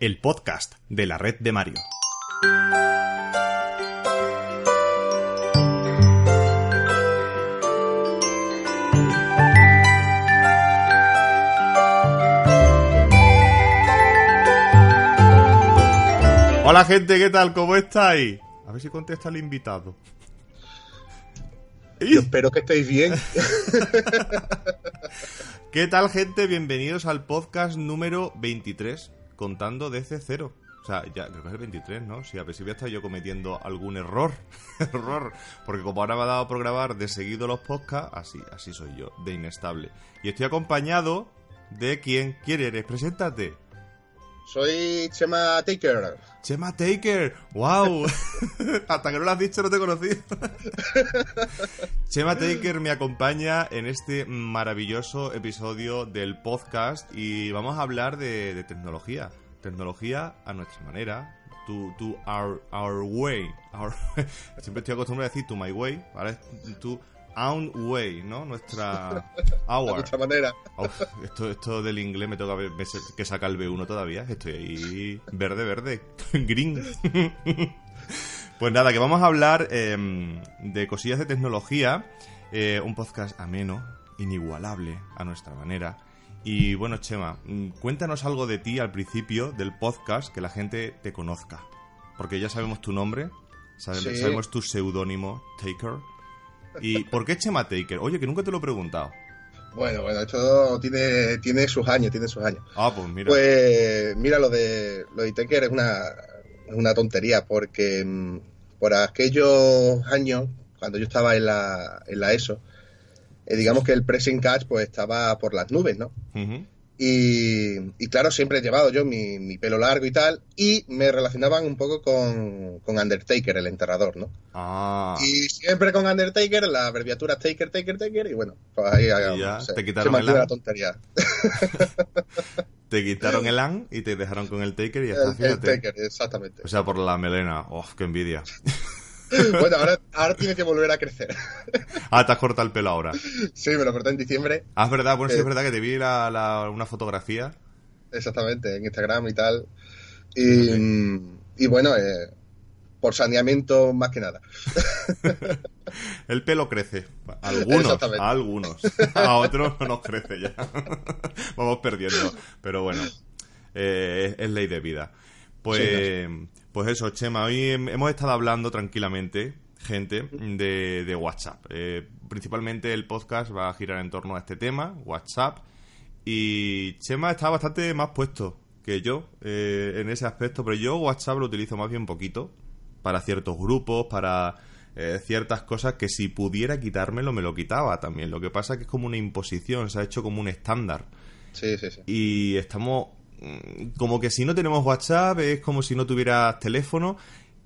El podcast de la red de Mario. Hola gente, ¿qué tal? ¿Cómo estáis? A ver si contesta el invitado. Yo espero que estéis bien. ¿Qué tal gente? Bienvenidos al podcast número 23, contando desde cero. O sea, ya creo que es el 23, ¿no? Sí, si voy a estar yo cometiendo algún error. error. Porque como ahora me ha dado por grabar de seguido los podcasts, así, así soy yo, de inestable. Y estoy acompañado de quien quiere eres. Preséntate. Soy Chema Taker. Chema Taker, wow. Hasta que no lo has dicho no te conocí. Chema Taker me acompaña en este maravilloso episodio del podcast y vamos a hablar de, de tecnología. Tecnología a nuestra manera, to, to our, our way. Our- Siempre estoy acostumbrado a decir to my way, ¿vale? To own way, ¿no? Nuestra De our. mucha manera. Esto, esto del inglés me toca que saca el B1 todavía. Estoy ahí verde, verde. Green. pues nada, que vamos a hablar eh, de cosillas de tecnología. eh, un podcast ameno, inigualable a nuestra manera. Y bueno, Chema, mm, cuéntanos algo de ti al principio del podcast, que la gente te conozca. Porque ya sabemos tu nombre, sabe- Sí. sabemos tu seudónimo, Taker. ¿Y por qué Chema Taker? Oye, que nunca te lo he preguntado. Bueno, bueno, esto tiene, tiene sus años, tiene sus años. Ah, pues mira. Pues mira, lo de lo de Taker es una, una tontería, porque mm, por aquellos años, cuando yo estaba en la, en la ESO, eh, digamos que el pressing catch pues estaba por las nubes, ¿no? Y, y claro, siempre he llevado yo mi, mi pelo largo y tal, y me relacionaban un poco con, con Undertaker, el enterrador, ¿no? Ah, Y siempre con Undertaker, la abreviatura Taker, Taker, Taker, y bueno, pues ahí Y ya, se, te quitaron se el la tontería. te quitaron el an y te dejaron con el taker y ya está, El, el. Taker, exactamente. O sea, por la melena. ¡Oh, qué envidia! Bueno, ahora, ahora tiene que volver a crecer. Ah, te has cortado el pelo ahora. sí, me lo corté en diciembre, Ah, es verdad, bueno, sí Eh. es verdad que te vi la, la- una fotografía. exactamente, en Instagram y tal. Y, y bueno, eh, por saneamiento más que nada. El pelo crece. A Algunos, a algunos. A otros no nos crece ya. Vamos perdiendo. Pero bueno, eh, es, es ley de vida. Pues, pues eso, Chema, hoy hem- hemos estado hablando tranquilamente, gente, de, de WhatsApp. Eh, principalmente el podcast va a girar en torno a este tema, WhatsApp. Y Chema está bastante más puesto que yo eh, en ese aspecto, pero yo WhatsApp lo utilizo más bien poquito para ciertos grupos, para eh, ciertas cosas que si pudiera quitármelo me lo quitaba también. Lo que pasa es que es como una imposición, se ha hecho como un estándar. Sí, sí, sí. Y estamos como que si no tenemos WhatsApp es como si no tuvieras teléfono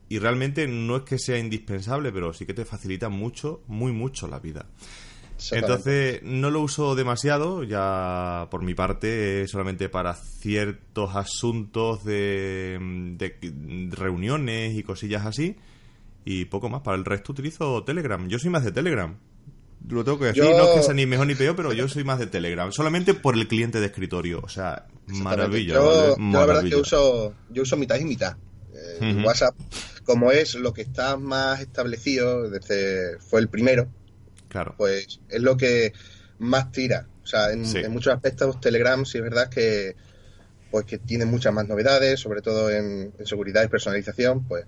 y realmente no es que sea indispensable, pero sí que te facilita mucho, muy mucho la vida. Entonces, no lo uso demasiado, ya por mi parte, eh, solamente para ciertos asuntos de, de reuniones y cosillas así. Y poco más. Para el resto utilizo Telegram. Yo soy más de Telegram. Lo tengo que decir, Yo- no es que sea ni mejor ni peor, pero yo soy más de Telegram. Solamente por el cliente de escritorio. O sea, maravilla. Yo, ¿vale? yo la verdad es que uso, yo uso mitad y mitad. Eh. WhatsApp, como es lo que está más establecido desde fue el primero, Claro. pues es lo que más tira. O sea, en, Sí. en muchos aspectos Telegram sí es verdad que pues que tiene muchas más novedades, sobre todo en, en seguridad y personalización, pues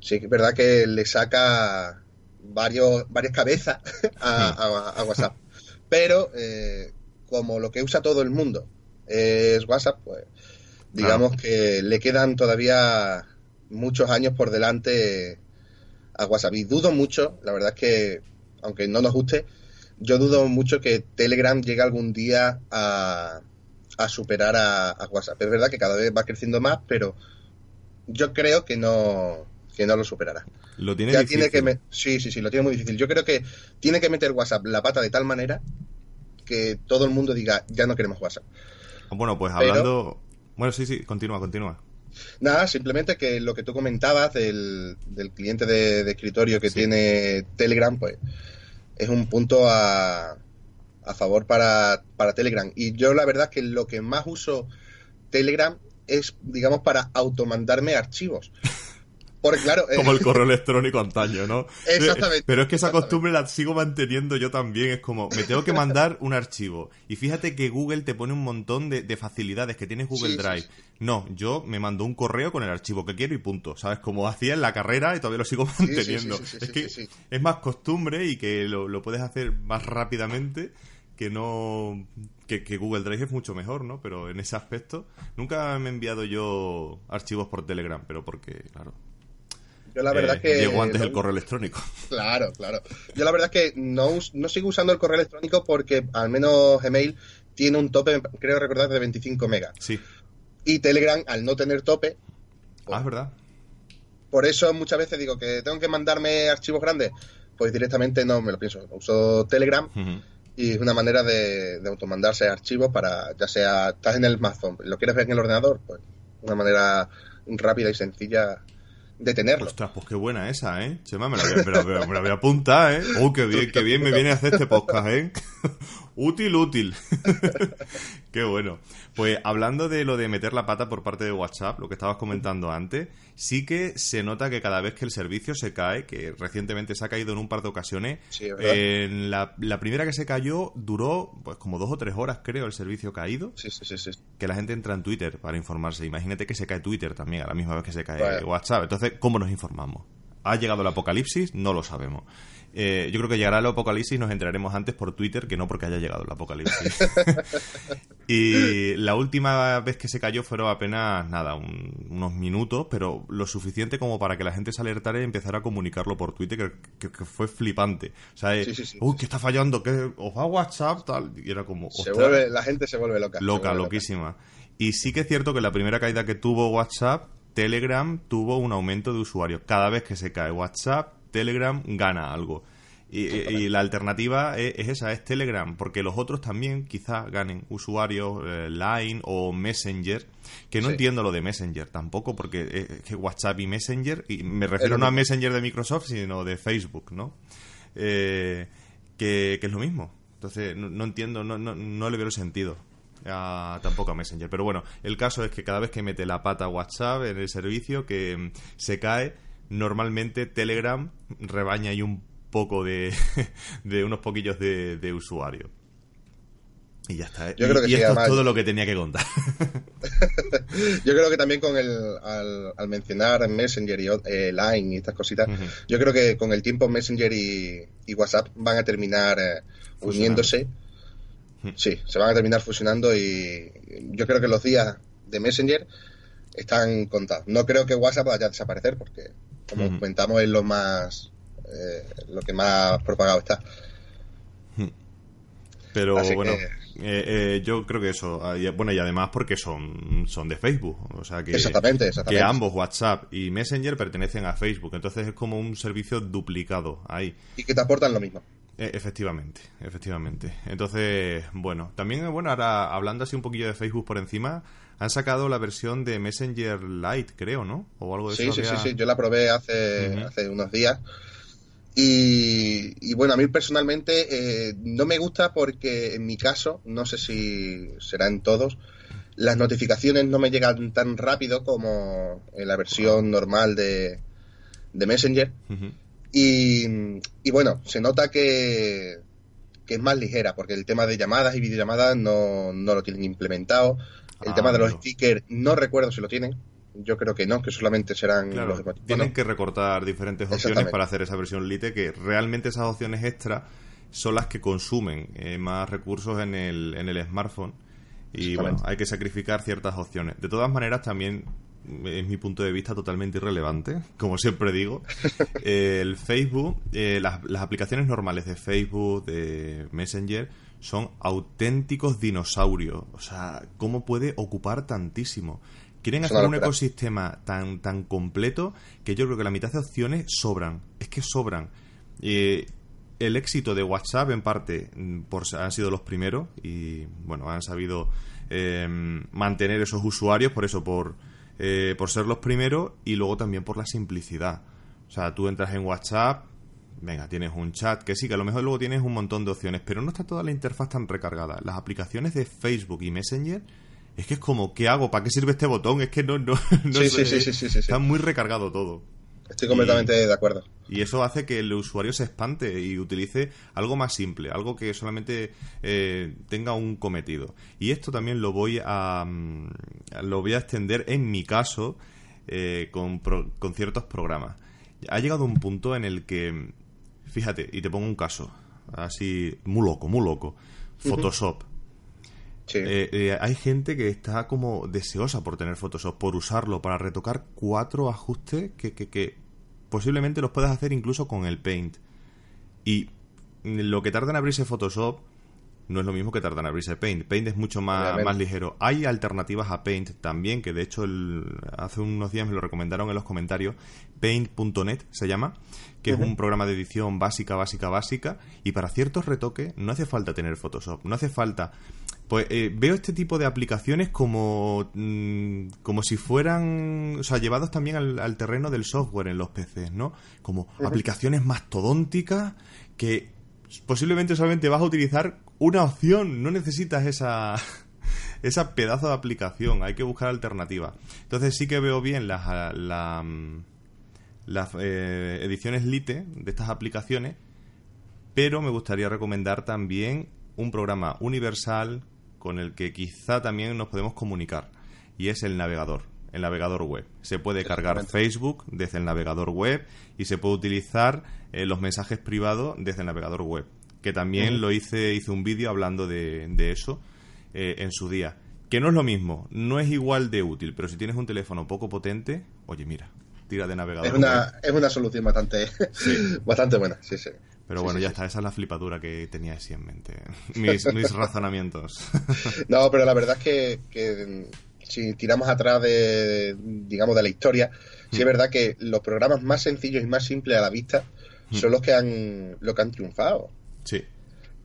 sí que es verdad que le saca varios, varias cabezas a, a- a WhatsApp. Pero eh, como lo que usa todo el mundo es WhatsApp, pues digamos que le quedan todavía muchos años por delante a WhatsApp. Y dudo mucho, la verdad es que, aunque no nos guste, yo dudo mucho que Telegram llegue algún día a, a superar a, a WhatsApp. Es verdad que cada vez va creciendo más, pero yo creo que no, que no lo superará. Lo tiene Ya difícil. tiene que me- sí, sí, sí, lo tiene muy difícil. Yo creo que tiene que meter WhatsApp la pata de tal manera que todo el mundo diga, ya no queremos WhatsApp. Bueno, pues Pero- hablando... Bueno, sí, sí, continúa, continúa. Nada, simplemente que lo que tú comentabas del, del cliente de, de escritorio que Sí. tiene Telegram, pues es un punto a, a favor para, para Telegram. Y yo la verdad que lo que más uso Telegram es, digamos, para automandarme archivos. Porque claro, eh, Como el correo electrónico antaño, ¿no? Exactamente, Pero es que esa costumbre la sigo manteniendo yo también. Es como, me tengo que mandar un archivo. Y fíjate que Google te pone un montón de, de facilidades que tienes Google Sí, Drive. sí. No, yo me mando un correo con el archivo que quiero y punto. ¿Sabes? Como hacía en la carrera y todavía lo sigo manteniendo. es que es más costumbre y que lo, lo puedes hacer más rápidamente que no que, que Google Drive es mucho mejor, ¿no? Pero en ese aspecto nunca me he enviado yo archivos por Telegram, pero porque, claro, yo la verdad eh, que... llegó antes el correo electrónico. Claro, claro. Yo la verdad es que no, no sigo usando el correo electrónico porque al menos Gmail tiene un tope, creo recordar, de 25 megas. Sí. Y Telegram, al no tener tope, Ah, es verdad. por eso muchas veces digo que tengo que mandarme archivos grandes, pues directamente no me lo pienso. Uso Telegram y es una manera de, de automandarse archivos para, ya sea, estás en el smartphone, lo quieres ver en el ordenador, pues una manera rápida y sencilla de tenerlo. Ostras, pues qué buena esa, ¿eh? Chema, me la voy, a- me la voy me la voy a apuntar, ¿eh? Oh, qué bien, qué bien me viene a hacer este podcast, ¿eh? Útil, útil. qué bueno. Pues hablando de lo de meter la pata por parte de WhatsApp, lo que estabas comentando antes, sí que se nota que cada vez que el servicio se cae, que recientemente se ha caído en un par de ocasiones, Sí, en la, la primera que se cayó duró pues como dos o tres horas, creo, el servicio caído. Sí, sí, sí, sí. que la gente entra en Twitter para informarse. Imagínate que se cae Twitter también a la misma vez que se cae. WhatsApp. Entonces, ¿cómo nos informamos? ¿Ha llegado el apocalipsis? No lo sabemos. Eh, yo creo que llegará el apocalipsis y nos enteraremos antes por Twitter que no porque haya llegado el apocalipsis. y la última vez que se cayó fueron apenas, nada, un- unos minutos, pero lo suficiente como para que la gente se alertara y empezara a comunicarlo por Twitter, que, que- que fue flipante. O sea, eh, Sí, sí, sí, uy, ¿qué está fallando? ¿Qué? ¿Os va WhatsApp? Tal. Y era como, Se vuelve, la gente se vuelve loca. Loca, vuelve loquísima. Y sí que es cierto que la primera caída que tuvo WhatsApp, Telegram tuvo un aumento de usuarios. Cada vez que se cae WhatsApp, Telegram gana algo. Y, y- y la alternativa es, es esa, es Telegram, porque los otros también quizás ganen usuarios, eh, Line o Messenger, que no Sí. entiendo lo de Messenger tampoco, porque es que WhatsApp y Messenger, y me refiero no a. Messenger de Microsoft, sino de Facebook, ¿no? Eh, que, que es lo mismo. Entonces, no, no entiendo, no, no, no le veo sentido. a- tampoco a Messenger. Pero bueno, el caso es que cada vez que mete la pata WhatsApp en el servicio, que mm, se cae, normalmente Telegram rebaña ahí un poco de, de unos poquillos de, de usuarios. Y ya está. ¿eh? Yo y creo que y sí, esto además- es todo lo que tenía que contar. Yo creo que también con el, al, al mencionar Messenger y eh, Line y estas cositas, yo creo que con el tiempo Messenger y, y WhatsApp van a terminar eh, uniéndose. Sí, se van a terminar fusionando y yo creo que los días de Messenger están contados. No creo que WhatsApp vaya a desaparecer porque, como comentamos, es lo más eh, lo que más propagado está. Pero Así bueno, que- eh, eh, yo creo que eso. ah, Bueno, y además porque son, son de Facebook. O sea que, Exactamente, que exactamente. ambos, WhatsApp y Messenger, pertenecen a Facebook. Entonces es como un servicio duplicado ahí. Y que te aportan lo mismo. Eh, efectivamente, efectivamente. Entonces, bueno, también, bueno, ahora hablando así un poquillo de Facebook por encima, han sacado la versión de Messenger Lite, creo, ¿no? O algo de Sí, eso. sí, sí, había- sí, yo la probé hace, hace unos días. Y, y bueno, a mí personalmente eh, no me gusta porque en mi caso, no sé si será en todos, las notificaciones no me llegan tan rápido como en la versión normal de, de Messenger. Y, y bueno, se nota que, que es más ligera, porque el tema de llamadas y videollamadas no, no lo tienen implementado. El Ah, tema de los stickers no recuerdo si lo tienen. Yo creo que no, que solamente serán Claro, los smartphone. tienen que recortar diferentes opciones para hacer esa versión Lite, que realmente esas opciones extra son las que consumen eh, más recursos en el, en el smartphone. Y bueno, hay que sacrificar ciertas opciones. De todas maneras, también es mi punto de vista totalmente irrelevante, como siempre digo. Eh, el Facebook, eh, las, las aplicaciones normales de Facebook, de Messenger, son auténticos dinosaurios. O sea, ¿cómo puede ocupar tantísimo? Quieren hacer un ecosistema tan, tan completo que yo creo que la mitad de opciones sobran. Es que sobran. Eh, el éxito de WhatsApp, en parte, mm, por, han sido los primeros y, bueno, han sabido eh, mantener esos usuarios, por eso, por, eh, por ser los primeros y luego también por la simplicidad. O sea, tú entras en WhatsApp, venga, tienes un chat, que sí, que a lo mejor luego tienes un montón de opciones, pero no está toda la interfaz tan recargada. Las aplicaciones de Facebook y Messenger, es que es como, ¿qué hago? ¿Para qué sirve este botón? Es que no, no, no Sí, sé, sí, sí. Está muy recargado todo. Estoy completamente de acuerdo. Y eso hace que el usuario se espante y utilice algo más simple, algo que solamente eh, tenga un cometido. Y esto también lo voy a mm, lo voy a extender en mi caso eh, con, pro- con ciertos programas. Ha llegado un punto en el que, fíjate, y te pongo un caso, así muy loco, muy loco. Photoshop. Sí. Eh, eh, hay gente que está como deseosa por tener Photoshop, por usarlo, para retocar cuatro ajustes que, que, que posiblemente los puedas hacer incluso con el Paint. Y lo que tarda en abrirse Photoshop no es lo mismo que tarda en abrirse Paint. Paint es mucho más, más ligero. Hay alternativas a Paint también, que de hecho el- hace unos días me lo recomendaron en los comentarios. Paint.net se llama, que es un programa de edición básica, básica, básica. Y para ciertos retoques no hace falta tener Photoshop. No hace falta pues eh, veo este tipo de aplicaciones como, mm, como si fueran, o sea, llevados también al, al terreno del software en los PCs, ¿no? Como aplicaciones mastodónticas que posiblemente solamente vas a utilizar una opción, no necesitas esa, esa pedazo de aplicación, hay que buscar alternativas. Entonces sí que veo bien las, la, las eh, ediciones Lite de estas aplicaciones, pero me gustaría recomendar también un programa universal con el que quizá también nos podemos comunicar y es el navegador, el navegador web. Se puede cargar Facebook desde el navegador web y se puede utilizar eh, los mensajes privados desde el navegador web, que también lo hice, hice un vídeo hablando de, de eso eh, en su día. Que no es lo mismo, no es igual de útil, pero si tienes un teléfono poco potente, oye, mira, tira de navegador Es una, es una solución bastante, bastante buena, sí, sí. Pero bueno, sí, ya está, esa es la flipadura que tenía así en mente. Mis, mis razonamientos. No, pero la verdad es que, que, mm, si tiramos atrás de, digamos, de la historia, sí es verdad que los programas más sencillos y más simples a la vista son los que han, lo que han triunfado. Sí.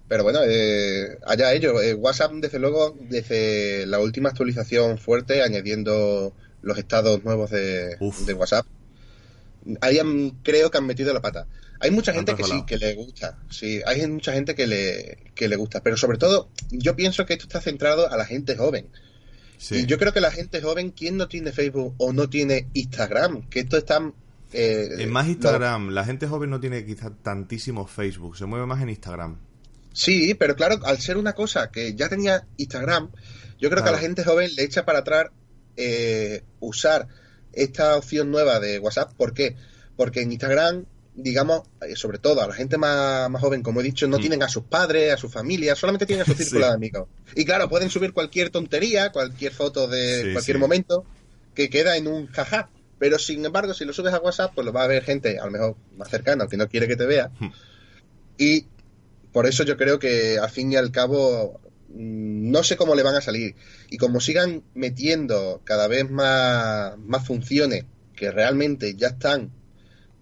Pero bueno, eh, allá ellos. Eh, WhatsApp, desde luego, desde la última actualización fuerte, añadiendo los estados nuevos de, WhatsApp, ahí han- creo que han metido la pata. Hay mucha gente que sí, que le gusta. Sí, hay mucha gente que le, que le gusta. Pero sobre todo, yo pienso que esto está centrado a la gente joven. Sí. Y yo creo que la gente joven, ¿quién no tiene Facebook o no tiene Instagram? Que esto está... eh, En más no- Instagram, la gente joven no tiene quizá tantísimo Facebook, se mueve más en Instagram. Sí, pero claro, al ser una cosa que ya tenía Instagram, yo creo que a la gente joven le echa para atrás eh, usar esta opción nueva de WhatsApp. ¿Por qué? Porque en Instagram, digamos, eh, sobre todo a la gente más, más joven, como he dicho, no Mm. tienen a sus padres, a su familia, solamente tienen a su círculo Sí. de amigos. Y claro, pueden subir cualquier tontería, cualquier foto de Sí, cualquier sí. momento, que queda en un jaja. Pero sin embargo, si lo subes a WhatsApp, pues lo va a ver gente a lo mejor más cercana, que no quiere que te vea. Hmm. Y por eso yo creo que al fin y al cabo mm, no sé cómo le van a salir. Y como sigan metiendo cada vez más, más funciones que realmente ya están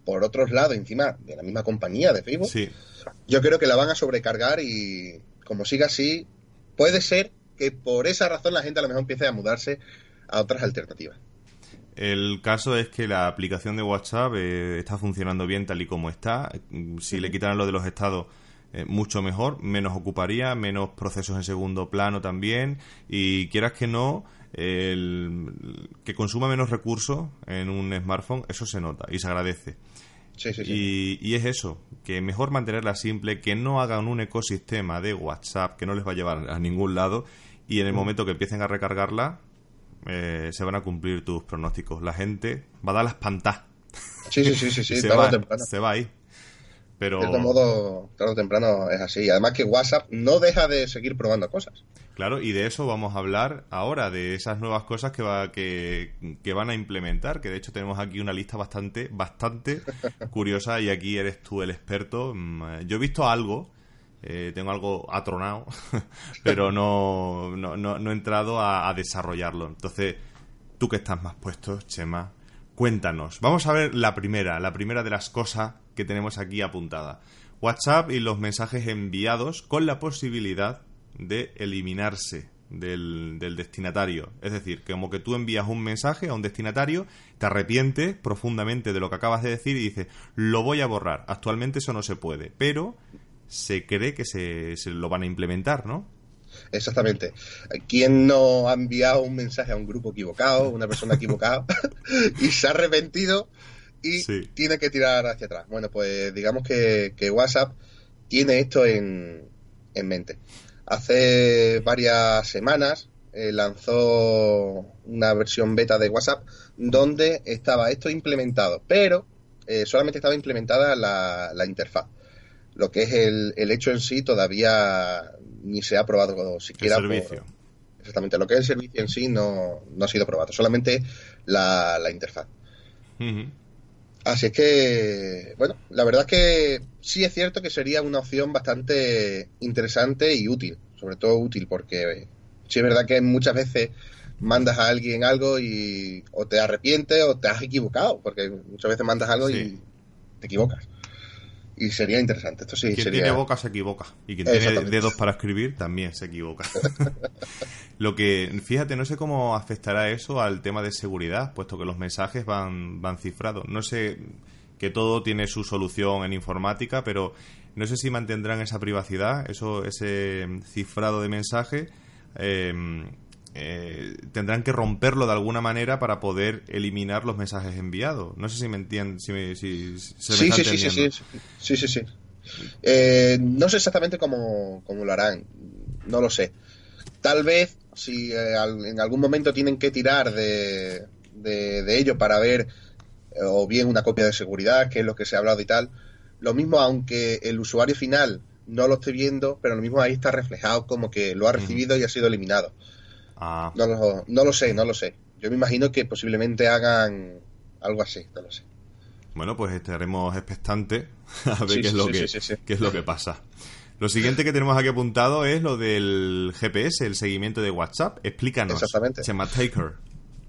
por otros lados, encima de la misma compañía de Facebook, Sí. yo creo que la van a sobrecargar y como siga así, puede ser que por esa razón la gente a lo mejor empiece a mudarse a otras alternativas. El caso es que la aplicación de WhatsApp eh, está funcionando bien tal y como está. Mm, Si le quitaran lo de los estados, eh, mucho mejor, menos ocuparía, menos procesos en segundo plano también. Y quieras que no, el, que consuma menos recursos en un smartphone, eso se nota y se agradece. Sí, sí, sí. Y, y es eso, que mejor mantenerla simple, que no hagan un ecosistema de WhatsApp que no les va a llevar a ningún lado y Mm. en el momento que empiecen a recargarla eh, se van a cumplir tus pronósticos. La gente va a dar las pantas. Sí, sí, sí, sí, sí, se, tarde o va, temprano. se va ahí. Pero De cierto modo, tarde o temprano es así. Además que WhatsApp no deja de seguir probando cosas. claro, y de eso vamos a hablar ahora, de esas nuevas cosas que, va, que, que van a implementar, que de hecho tenemos aquí una lista bastante, bastante curiosa y aquí eres tú el experto. Mm, Yo he visto algo, eh, tengo algo atronado, pero no, no, no, no he entrado a, desarrollarlo. Entonces, tú que estás más puesto, Chema, cuéntanos. Vamos a ver la primera, la primera de las cosas que tenemos aquí apuntada. WhatsApp y los mensajes enviados con la posibilidad de eliminarse del, destinatario. Es decir, que como que tú envías un mensaje a un destinatario, te arrepientes profundamente de lo que acabas de decir y dices, lo voy a borrar. Actualmente eso no se puede, pero se cree que se, se lo van a implementar, ¿no? Exactamente. ¿Quién no ha enviado un mensaje a un grupo equivocado, una persona equivocada, y se ha arrepentido y tiene que tirar hacia atrás? Bueno, pues digamos que, WhatsApp tiene esto en, en mente. Hace varias semanas eh, lanzó una versión beta de WhatsApp donde estaba esto implementado, pero eh, solamente estaba implementada la, la interfaz. Lo que es el, el, hecho en sí todavía ni se ha probado siquiera. El servicio. exactamente, lo que es el servicio en sí no, no ha sido probado, solamente la, la interfaz. Así es que, bueno, la verdad es que sí es cierto que sería una opción bastante interesante y útil, sobre todo útil porque sí es verdad que muchas veces mandas a alguien algo y o te arrepientes o te has equivocado, porque muchas veces mandas algo y te equivocas. Y sería interesante. Esto sí quien tiene boca se equivoca. Y quien tiene dedos para escribir también se equivoca. Lo que, fíjate, no sé cómo afectará eso al tema de seguridad, puesto que los mensajes van, van cifrados. No sé que todo tiene su solución en informática, pero no sé si mantendrán esa privacidad, eso, ese cifrado de mensaje. Eh, eh, tendrán que romperlo de alguna manera para poder eliminar los mensajes enviados. No sé si me entienden, si, me, si se sí, sí, sí, sí, sí, sí, sí, eh, no sé exactamente cómo, lo harán, no lo sé. Tal vez si eh, en algún momento tienen que tirar de, de, ello para ver o bien una copia de seguridad, que es lo que se ha hablado y tal, lo mismo aunque el usuario final no lo esté viendo, pero lo mismo ahí está reflejado como que lo ha recibido y ha sido eliminado. Ah. No, lo, no lo sé, no lo sé. Yo me imagino que posiblemente hagan algo así, no lo sé. Bueno, pues estaremos expectantes a ver qué, es lo que, qué es lo que pasa. Lo siguiente que tenemos aquí apuntado es lo del GPS, el seguimiento de WhatsApp. Explícanos, Exactamente. Chema Taker.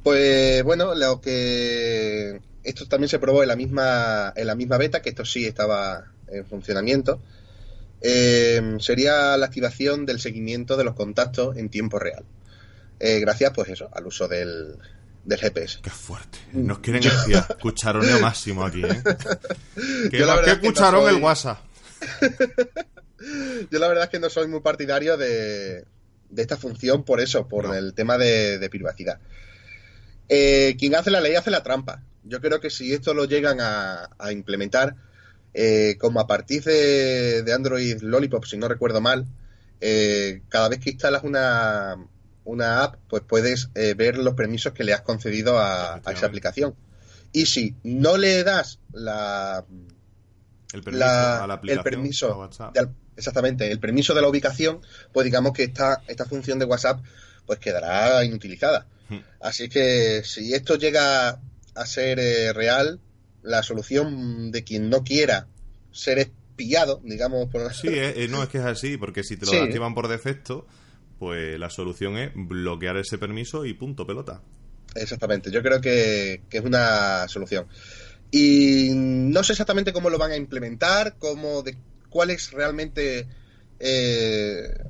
Pues bueno, lo que esto también se probó en la misma en la misma beta, que esto sí estaba en funcionamiento. Eh, sería la activación del seguimiento de los contactos en tiempo real. Eh, gracias, pues eso, al uso del, del GPS. Qué fuerte. Nos quieren decir cucharoneo máximo aquí, ¿eh? ¿Qué, cucharón el WhatsApp? Yo la verdad es que no soy muy partidario de, de esta función por eso, por el tema de, privacidad. Eh, quien hace la ley hace la trampa. Yo creo que si esto lo llegan a, implementar, eh, como a partir de, de, Android Lollipop, si no recuerdo mal, cada vez que instalas una, una app, pues puedes eh, ver los permisos que le has concedido a, esa aplicación. Y si no le das la, el permiso a la aplicación, el permiso exactamente, el permiso de la ubicación, pues digamos que esta, esta función de WhatsApp pues quedará inutilizada. Hmm. Así que si esto llega a ser eh, real, la solución de quien no quiera ser espiado, digamos por Sí, eh, no es que es así, porque si te lo activan por defecto, pues la solución es bloquear ese permiso y punto, pelota. Exactamente, yo creo que, es una solución. Y no sé exactamente cómo lo van a implementar, cómo de, cuál es realmente, eh,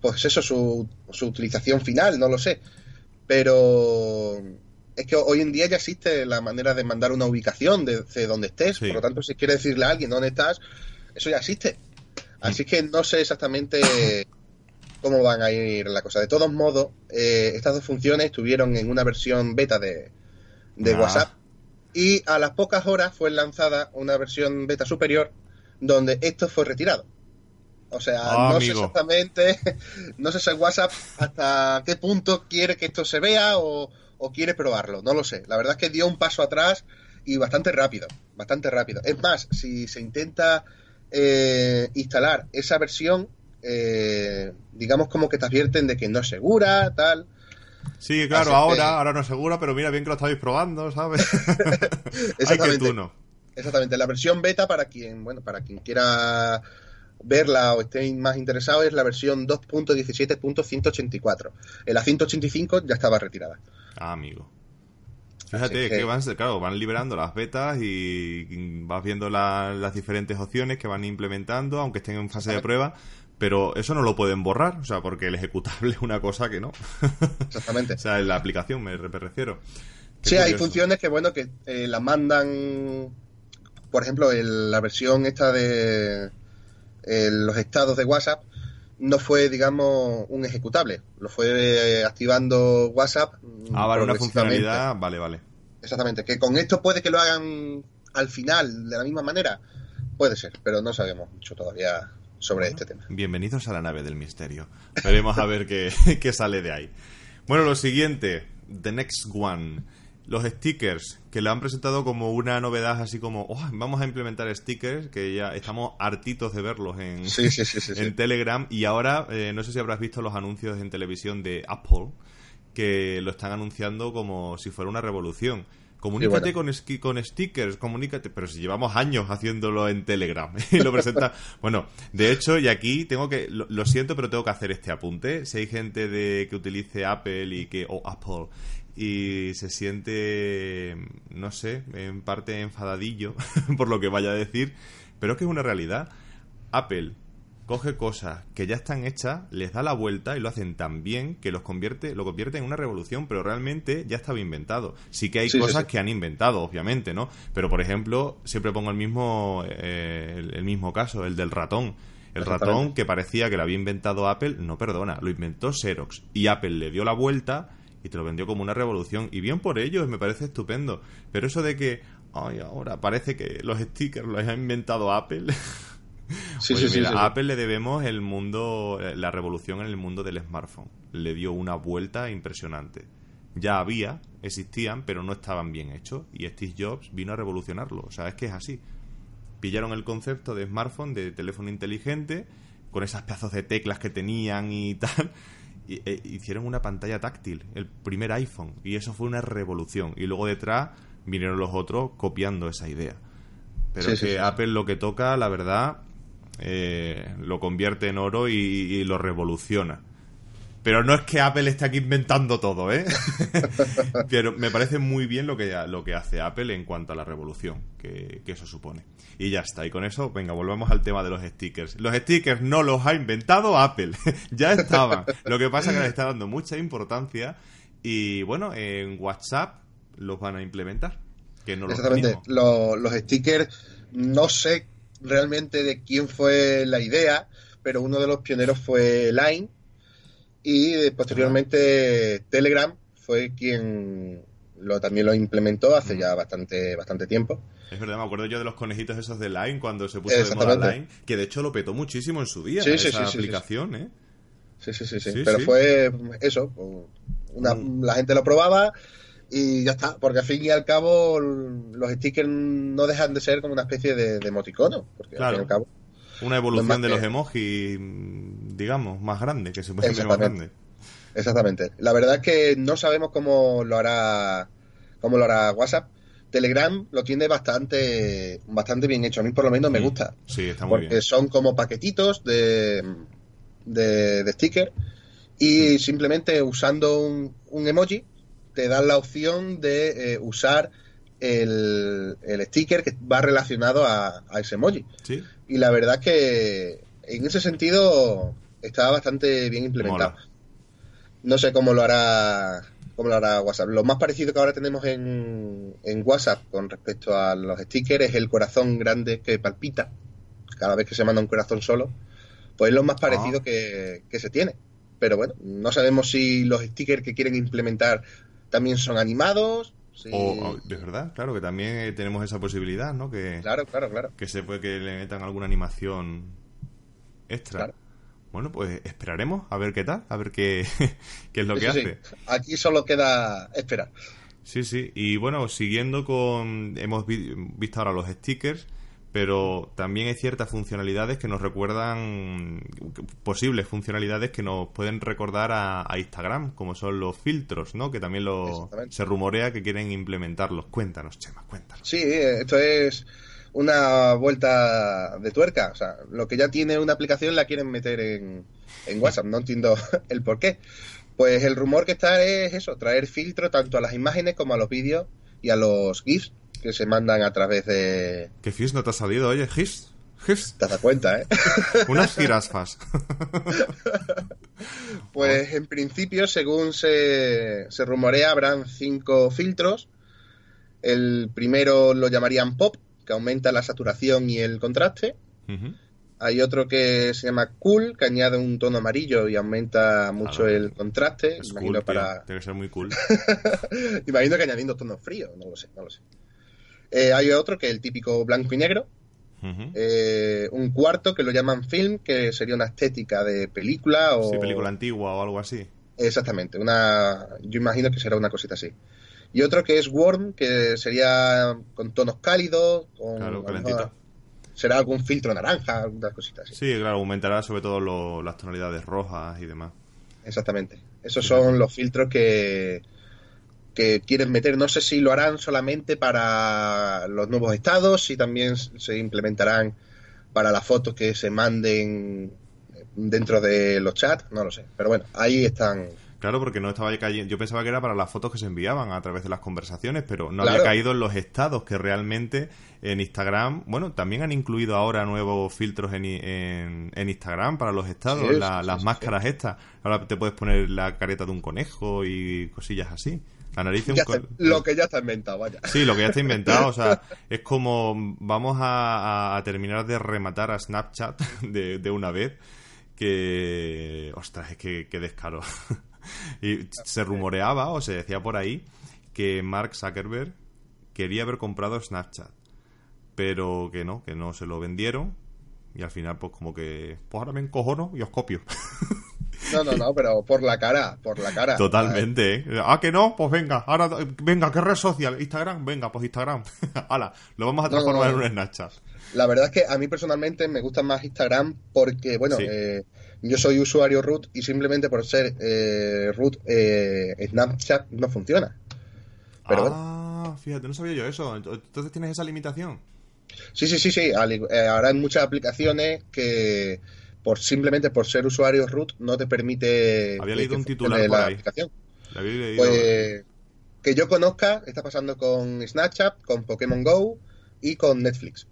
pues eso, su, su utilización final, no lo sé. Pero es que hoy en día ya existe la manera de mandar una ubicación de, de donde estés. Por lo tanto, si quieres decirle a alguien dónde estás, eso ya existe. Así que no sé exactamente cómo van a ir la cosa. De todos modos, eh, estas dos funciones estuvieron en una versión beta de, de ah. WhatsApp y a las pocas horas fue lanzada una versión beta superior donde esto fue retirado. O sea, ah, no sé exactamente, no sé si WhatsApp hasta qué punto quiere que esto se vea o, quiere probarlo, no lo sé. La verdad es que dio un paso atrás y bastante rápido, bastante rápido. Es más, si se intenta eh, instalar esa versión, eh, digamos como que te advierten de que no es segura, tal. Sí, claro, ahora, ahora no es segura, pero mira bien que lo estáis probando, ¿sabes? Exactamente. tú no. Exactamente. La versión beta para quien, bueno, para quien quiera verla o esté más interesado es la versión 2.17.184. En la 185 ya estaba retirada. Ah, amigo. Fíjate que... van, claro, van liberando las betas y vas viendo las diferentes opciones que van implementando, aunque estén en fase de prueba, pero eso no lo pueden borrar, o sea, porque el ejecutable es una cosa que no. Exactamente. o sea, en la aplicación me, refiero. sí, hay funciones que, bueno, que eh, las mandan, por ejemplo, en la versión esta de los estados de WhatsApp, no fue, digamos, un ejecutable. Lo fue eh, activando WhatsApp. Ah, vale, una funcionalidad. Vale, vale. Exactamente. Que con esto puede que lo hagan al final de la misma manera. Puede ser, pero no sabemos mucho todavía sobre este tema. Bienvenidos a la nave del misterio. Veremos a ver qué, qué sale de ahí. Bueno, lo siguiente. The Next One los stickers, que lo han presentado como una novedad así como, oh, vamos a implementar stickers, que ya estamos hartitos de verlos en, en Telegram. Y ahora, eh, no sé si habrás visto los anuncios en televisión de Apple, que lo están anunciando como si fuera una revolución. Comunícate con, con stickers, comunícate. Pero si llevamos años haciéndolo en Telegram y lo presenta. bueno, de hecho, y aquí tengo que. Lo, siento, pero tengo que hacer este apunte. Si hay gente de que utilice Apple y que. o Apple y se siente, no sé, en parte enfadadillo por lo que vaya a decir, pero es que es una realidad. Apple coge cosas que ya están hechas, les da la vuelta y lo hacen tan bien que los convierte, lo convierte en una revolución, pero realmente ya estaba inventado. Sí que hay cosas que han inventado, obviamente, ¿no? Pero por ejemplo, siempre pongo el mismo, eh, el, mismo caso, el del ratón. El ratón que parecía que lo había inventado Apple, no perdona, lo inventó Xerox y Apple le dio la vuelta y te lo vendió como una revolución. Y bien por ellos, me parece estupendo. Pero eso de que, ay, ahora parece que los stickers los ha inventado Apple. Sí, sí, sí, a Apple le debemos el mundo, la revolución en el mundo del smartphone. Le dio una vuelta impresionante. Ya había, existían, pero no estaban bien hechos. Y Steve Jobs vino a revolucionarlo. O sea, es que es así. Pillaron el concepto de smartphone, de teléfono inteligente, con esas pedazos de teclas que tenían y tal e hicieron una pantalla táctil, el primer iPhone, y eso fue una revolución. Y luego detrás vinieron los otros copiando esa idea. Pero que Apple lo que toca, la verdad, eh, lo convierte en oro y lo revoluciona. Pero no es que Apple esté aquí inventando todo, ¿eh? Pero me parece muy bien lo que, lo que hace Apple en cuanto a la revolución que, eso supone. Y ya está. Y con eso, venga, volvemos al tema de los stickers. Los stickers no los ha inventado Apple. ya estaban. Lo que pasa es que le está dando mucha importancia. Y bueno, en WhatsApp los van a implementar. Que no Exactamente. Los, los stickers, no sé realmente de quién fue la idea, pero uno de los pioneros fue Line y posteriormente Telegram fue quien lo, también lo implementó hace ya bastante, bastante tiempo. Es verdad, me acuerdo yo de los conejitos esos de Line cuando se puso de moda Line, que de hecho lo petó muchísimo en su día, esa aplicación, ¿eh? Sí, sí, sí, sí. Pero fue eso, mm. la gente lo probaba y ya está, porque al fin y al cabo los stickers no dejan de ser como una especie de, de emoticono, porque al fin y al cabo una evolución de los emojis, digamos, más grande, que se puede hacer más grande. Exactamente. La verdad es que no sabemos cómo lo hará, cómo lo hará WhatsApp. Telegram lo tiene bastante, bastante bien hecho. A mí por lo menos me gusta. Sí, está muy porque son como paquetitos de, de, sticker y simplemente usando un, emoji te dan la opción de eh, usar el, sticker que va relacionado a, a ese emoji. ¿Sí? y la verdad que en ese sentido está bastante bien implementado. No sé cómo lo hará cómo lo hará WhatsApp. Lo más parecido que ahora tenemos en, en WhatsApp con respecto a los stickers es el corazón grande que palpita cada vez que se manda un corazón solo. Pues es lo más parecido ah. que, que se tiene. Pero bueno, no sabemos si los stickers que quieren implementar también son animados, o, de verdad, claro, que también eh, tenemos esa posibilidad, ¿no? Que, claro, claro, claro. Que se puede que le metan alguna animación extra. Bueno, pues esperaremos a ver qué tal, a ver qué, qué es lo que hace. Aquí solo queda esperar. Sí, sí. Y bueno, siguiendo con. Hemos visto ahora los stickers pero también hay ciertas funcionalidades que nos recuerdan, posibles funcionalidades que nos pueden recordar a, Instagram, como son los filtros, ¿no? Que también lo, se rumorea que quieren implementarlos. Cuéntanos, Chema, cuéntanos. Sí, esto es una vuelta de tuerca. O sea, lo que ya tiene una aplicación la quieren meter en, en WhatsApp. No entiendo el por qué. Pues el rumor que está es eso, traer filtro tanto a las imágenes como a los vídeos y a los GIFs que se mandan a través de... ¿Qué FIS no te ha salido? Oye, GIFs. GIFs. Te das cuenta, ¿eh? Unas girasfas. pues en principio, según se, se rumorea, habrán cinco filtros. El primero lo llamarían pop, que aumenta la saturación y el contraste. Hay otro que se llama cool, que añade un tono amarillo y aumenta mucho Ah, el contraste. Es Imagino cool, para, Tiene que ser muy cool. Imagino que añadiendo tonos fríos, no lo sé, no lo sé. Eh, hay otro que es el típico blanco y negro. Eh, un cuarto que lo llaman film, que sería una estética de película o... Sí, película antigua o algo así. Exactamente, una... yo imagino que será una cosita así. Y otro que es warm, que sería con tonos cálidos, con... Claro, calentito. Será algún filtro naranja, algunas cositas así. Sí, claro, aumentará sobre todo lo- las tonalidades rojas y demás. Exactamente. Esos son los filtros que, que quieren meter. No sé si lo harán solamente para los nuevos estados, si también se implementarán para las fotos que se manden dentro de los chats, no lo sé. Pero bueno, ahí están. Claro, porque no estaba cayendo. Yo pensaba que era para las fotos que se enviaban a través de las conversaciones, pero no Claro. había caído en los estados que realmente en Instagram. Bueno, también han incluido ahora nuevos filtros en, en, en Instagram para los estados, Sí, la- sí, las sí, máscaras estas. Ahora te puedes poner la careta de un conejo y cosillas así. Un está- lo que ya está inventado, vaya. Sí, lo que ya está inventado, o sea, es como vamos a, a- a terminar de rematar a Snapchat de, de una vez, que, ostras, es que, que descaro. y se rumoreaba o se decía por ahí que Mark Zuckerberg quería haber comprado Snapchat, pero que no, que no se lo vendieron y al final pues como que, pues ahora me encojono y os copio. No, no, no, pero por la cara, por la cara. Totalmente, ¿eh? Ah, que no, pues venga, ahora, venga, ¿qué red social? Instagram, venga, pues Instagram. Hala, lo vamos a No, no, transformar no. en un Snapchat. La verdad es que a mí personalmente me gusta más Instagram porque, bueno, Sí. eh, yo soy usuario root y simplemente por ser eh, root eh, Snapchat no funciona. Pero bueno. ah, fíjate, no sabía yo eso. Ent- Entonces tienes esa limitación. Sí, sí, sí, sí. eh, ahora hay muchas aplicaciones que por simplemente por ser usuario root no te permite Había leído un titular por la ahí. aplicación. Leído. Pues que yo conozca, está pasando con Snapchat, con Pokémon Go y con Netflix.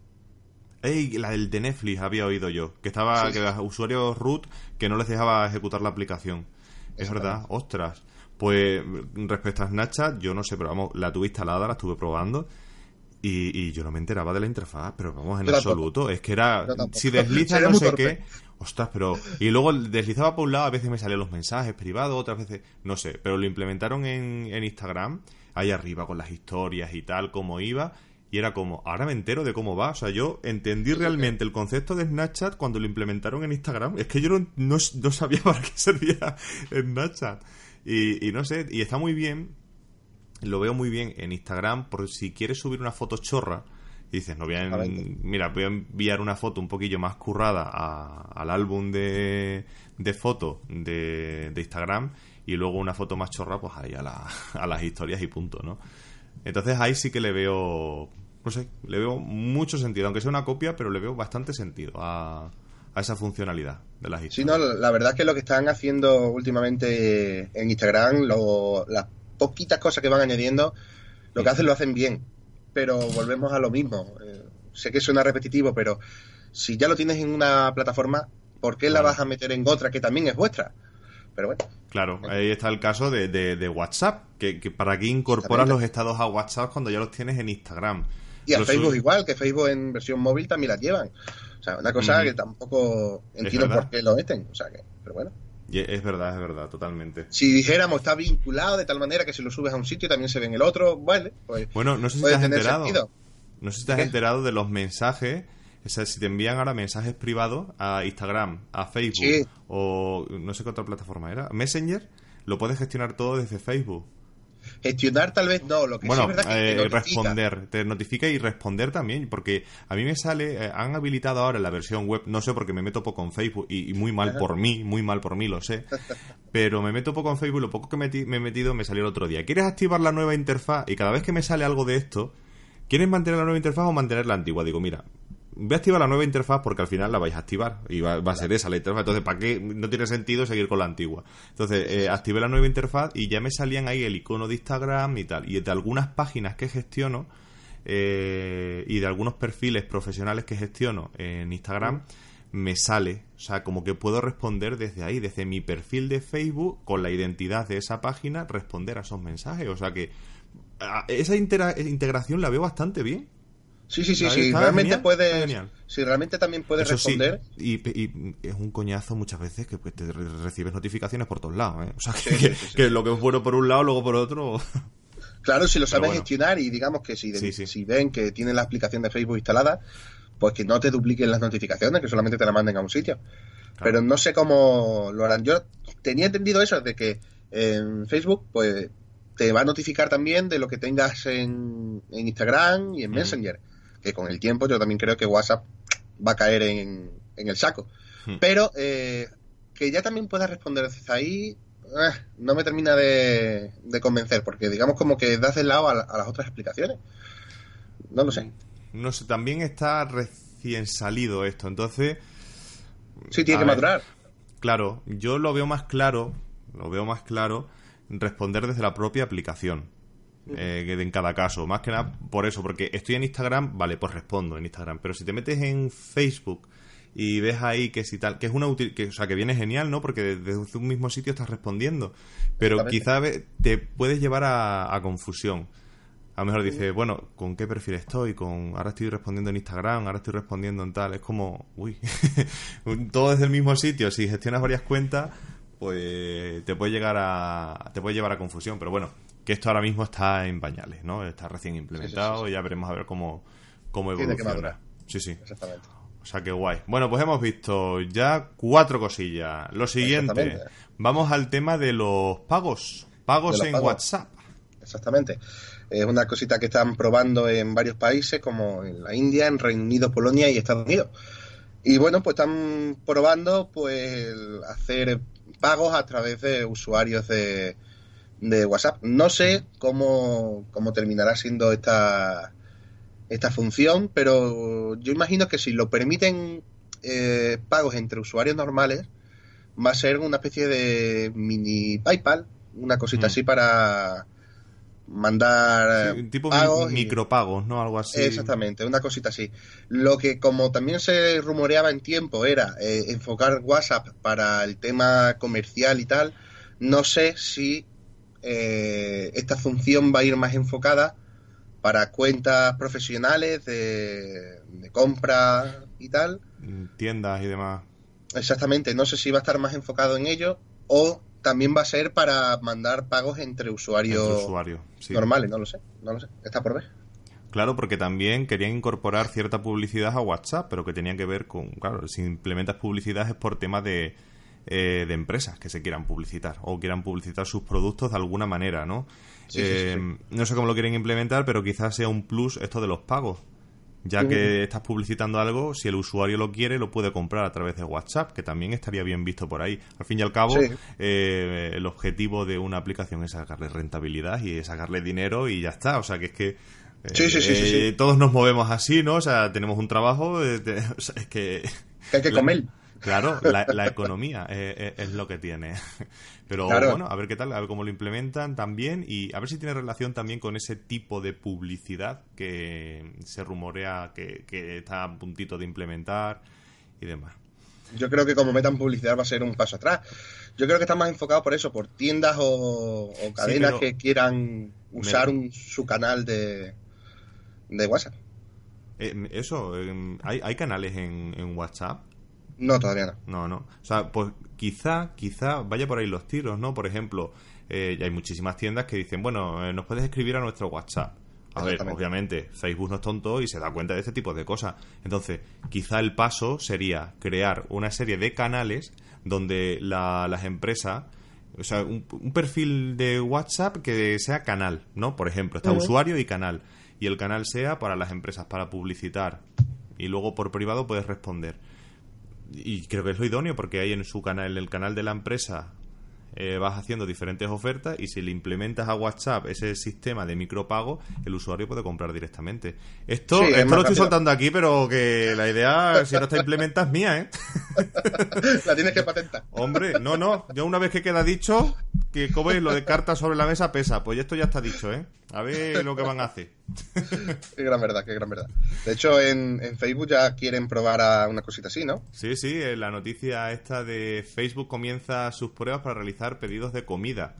Ey, la del de Netflix había oído yo. Que estaba, Sí, que los usuarios root que no les dejaba ejecutar la aplicación. Es verdad, ostras. Pues respecto a Snapchat, yo no sé, pero vamos, la tuve instalada, la estuve probando. Y, y yo no me enteraba de la interfaz, pero vamos, en absoluto. Es que era, si desliza no sé qué, ostras, pero... Y luego deslizaba por un lado, a veces me salían los mensajes privados, otras veces, no sé, pero lo implementaron en, en Instagram, ahí arriba con las historias y tal, como iba, y era como, ahora me entero de cómo va. O sea, yo entendí realmente el concepto de Snapchat cuando lo implementaron en Instagram. Es que yo no, no, no sabía para qué servía Snapchat. Y, y no sé, y está muy bien, lo veo muy bien en Instagram, por si quieres subir una foto chorra, y dices, no voy a, mira, voy a enviar una foto un poquillo más currada a- al álbum de, de fotos de, de Instagram y luego una foto más chorra, pues ahí a, la- a las historias y punto, ¿no? Entonces ahí sí que le veo, no sé, le veo mucho sentido, aunque sea una copia, pero le veo bastante sentido a, a esa funcionalidad de las Sí, historias. no, la verdad es que lo que están haciendo últimamente en Instagram, lo- las poquitas cosas que van añadiendo, lo que hacen lo hacen bien. Pero volvemos a lo mismo. Eh, sé que suena repetitivo, pero si ya lo tienes en una plataforma, ¿por qué la vas a meter en otra que también es vuestra? Pero bueno, Claro, ahí está el caso de, de- de WhatsApp, que, que para qué incorporas los estados a WhatsApp cuando ya los tienes en Instagram. y a Facebook igual, que Facebook en versión móvil también las llevan. O sea, una cosa que tampoco entiendo por qué lo meten. O sea, que, pero bueno. Es verdad, es verdad, totalmente. Si dijéramos está vinculado de tal manera que si lo subes a un sitio también se ve en el otro, vale, pues Bueno, no sé si puede te has tener enterado. sentido. No sé si ¿Qué? enterado de los mensajes. O sea, si te envían ahora mensajes privados a Instagram, a Facebook Sí. o no sé qué otra plataforma era, Messenger, lo puedes gestionar todo desde Facebook. Gestionar tal vez no, lo que Bueno, sí es verdad que eh, te notifica. responder, te notifica y responder también, porque a mí me sale, eh, han habilitado ahora la versión web, no sé porque me meto poco en Facebook y, y muy mal Ajá. por mí, muy mal por mí, lo sé, pero me meto poco en Facebook, lo poco que me he metido me salió el otro día. ¿Quieres activar la nueva interfaz? Y cada vez que me sale algo de esto, ¿quieres mantener la nueva interfaz o mantener la antigua? Digo, mira, voy a activar la nueva interfaz porque al final la vais a activar y va, a ser esa la interfaz. Entonces, ¿para qué? No tiene sentido seguir con la antigua. Entonces, eh, activé la nueva interfaz y ya me salían ahí el icono de Instagram y tal. Y de algunas páginas que gestiono eh, y de algunos perfiles profesionales que gestiono en Instagram, me sale. O sea, como que puedo responder desde ahí, desde mi perfil de Facebook, con la identidad de esa página, responder a esos mensajes. O sea que esa integración la veo bastante bien. Sí, sí, sí, sí. Realmente puedes. Si realmente también puedes responder. y, es un coñazo muchas veces que te recibes notificaciones por todos lados. ¿eh? O sea, que, lo que es bueno por un lado, luego por otro. Claro, si lo sabes gestionar y digamos que si, si ven que tienen la aplicación de Facebook instalada, pues que no te dupliquen las notificaciones, que solamente te la manden a un sitio. Pero no sé cómo lo harán. Yo tenía entendido eso, de que en Facebook, pues te va a notificar también de lo que tengas en, Instagram y en Messenger. Que con el tiempo yo también creo que WhatsApp va a caer en, el saco. Pero eh, que ya también puedas responder desde ahí, eh, no me termina de, convencer, porque digamos como que das el lado a, las otras explicaciones. No lo sé. No sé, también está recién salido esto, entonces... Sí, tiene que madurar. Claro, yo lo veo más claro, lo veo más claro responder desde la propia aplicación. Eh, en cada caso. Más que nada por eso, porque estoy en Instagram, vale, pues respondo en Instagram. Pero si te metes en Facebook y ves ahí que si tal, que es una que, o sea, que viene genial, ¿no? Porque desde un mismo sitio estás respondiendo. Pero quizá te puedes llevar a, confusión. A lo mejor dices, bueno, ¿con qué perfil estoy? Con ahora estoy respondiendo en Instagram, ahora estoy respondiendo en tal. Es como, uy, todo desde el mismo sitio. Si gestionas varias cuentas, pues te puede llegar a te puede llevar a confusión, pero bueno, que esto ahora mismo está en pañales, ¿no? Está recién implementado y ya veremos a ver cómo cómo evoluciona. Sí, sí. Exactamente. O sea, que guay. Bueno, pues hemos visto ya cuatro cosillas. Lo siguiente, vamos al tema de los pagos. Pagos en WhatsApp. Exactamente. Es una cosita que están probando en varios países, como en la India, en Reino Unido, Polonia y Estados Unidos. Y bueno, pues están probando pues hacer pagos a través de usuarios de, de WhatsApp. No sé cómo, cómo terminará siendo esta, esta función, pero yo imagino que si lo permiten eh, pagos entre usuarios normales, va a ser una especie de mini PayPal, una cosita mm. así para mandar sí, tipo pagos micropagos, ¿no? Algo así. Exactamente, una cosita así. Lo que como también se rumoreaba en tiempo era eh, enfocar WhatsApp para el tema comercial y tal, no sé si eh, esta función va a ir más enfocada para cuentas profesionales de, de compra y tal. Tiendas y demás. Exactamente, no sé si va a estar más enfocado en ello o también va a ser para mandar pagos entre usuarios, normales, no lo sé, no lo sé, está por ver. Claro, porque también querían incorporar cierta publicidad a WhatsApp, pero que tenían que ver con, claro, si implementas publicidad es por temas de, eh, de empresas que se quieran publicitar o quieran publicitar sus productos de alguna manera, ¿no? Eh, no sé cómo lo quieren implementar, pero quizás sea un plus esto de los pagos ya que estás publicitando algo, si el usuario lo quiere, lo puede comprar a través de WhatsApp, que también estaría bien visto por ahí. Al fin y al cabo, eh, el objetivo de una aplicación es sacarle rentabilidad y sacarle dinero y ya está. O sea, que es que eh, todos nos movemos así, ¿no? O sea, tenemos un trabajo, eh, es que... que hay que comer. Claro, la, economía es, lo que tiene. Pero bueno, a ver qué tal, a ver cómo lo implementan también y a ver si tiene relación también con ese tipo de publicidad que se rumorea que, está a puntito de implementar y demás. Yo creo que como metan publicidad va a ser un paso atrás. Yo creo que está más enfocado por eso, por tiendas o, cadenas que quieran usar su canal de, de WhatsApp. Eh, eso, eh, ¿hay, ¿hay canales en, en WhatsApp? No, todavía no. No, no. O sea, pues quizá, quizá vaya por ahí los tiros, ¿no? Por ejemplo, eh, hay muchísimas tiendas que dicen, bueno, eh, nos puedes escribir a nuestro WhatsApp. A ver, obviamente, Facebook no es tonto y se da cuenta de este tipo de cosas. Entonces, quizá el paso sería crear una serie de canales donde las empresas, o sea, un, perfil de WhatsApp que sea canal, ¿no? Por ejemplo, está usuario y canal. Y el canal sea para las empresas, para publicitar. Y luego por privado puedes responder y creo que es lo idóneo porque hay en su canal, en el canal de la empresa, eh, vas haciendo diferentes ofertas y si le implementas a WhatsApp ese sistema de micropago, el usuario puede comprar directamente. Esto, esto lo estoy soltando aquí, pero que la idea, si no está implementada, es mía, ¿eh? la tienes que patentar. Hombre, no, no. Yo una vez que queda dicho, que como es lo de cartas sobre la mesa pesa, pues esto ya está dicho, ¿eh? A ver lo que van a hacer. qué gran verdad, qué gran verdad. De hecho, en, Facebook ya quieren probar a una cosita así, ¿no? Sí, sí, la noticia esta de Facebook comienza sus pruebas para realizar pedidos de comida.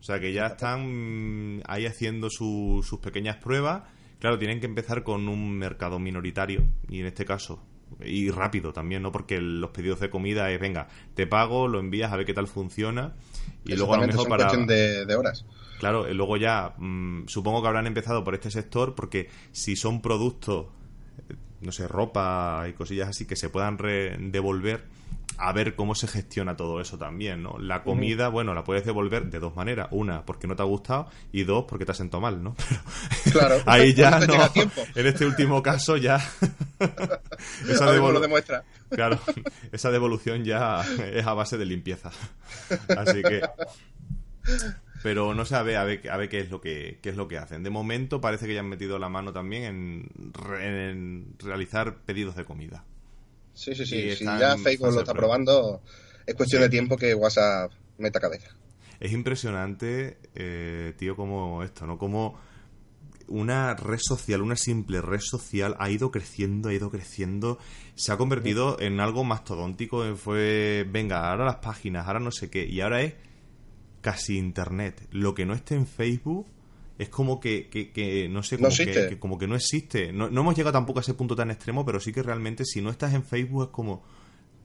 O sea que ya están ahí haciendo sus pequeñas pruebas. Claro, tienen que empezar con un mercado minoritario y en este caso y rápido también, ¿no? Porque los pedidos de comida es, venga, te pago, lo envías a ver qué tal funciona y luego a lo mejor para... De, de horas. Claro, y luego ya mm, supongo que habrán empezado por este sector porque si son productos, no sé, ropa y cosillas así que se puedan devolver, a ver cómo se gestiona todo eso también, ¿no? La comida, bueno, la puedes devolver de dos maneras. Una, porque no te ha gustado y dos, porque te has sentado mal, ¿no? claro. Ahí ya no. En este último caso ya... esa devolución demuestra. Claro, esa devolución ya es a base de limpieza. Así que pero no sé a ver, a ver, qué es lo que qué es lo que hacen. De momento parece que ya han metido la mano también en, realizar pedidos de comida. Sí, sí, sí. Si ya Facebook lo está probando, es cuestión de tiempo que WhatsApp meta cabeza. Es impresionante, eh, tío, como esto, ¿no? Como una red social, una simple red social, ha ido creciendo, ha ido creciendo, se ha convertido en algo mastodóntico. Fue, venga, ahora las páginas, ahora no sé qué, y ahora es casi internet. Lo que no esté en Facebook es como que, que, no sé, como, que, como que no existe. No, no, hemos llegado tampoco a ese punto tan extremo, pero sí que realmente si no estás en Facebook es como,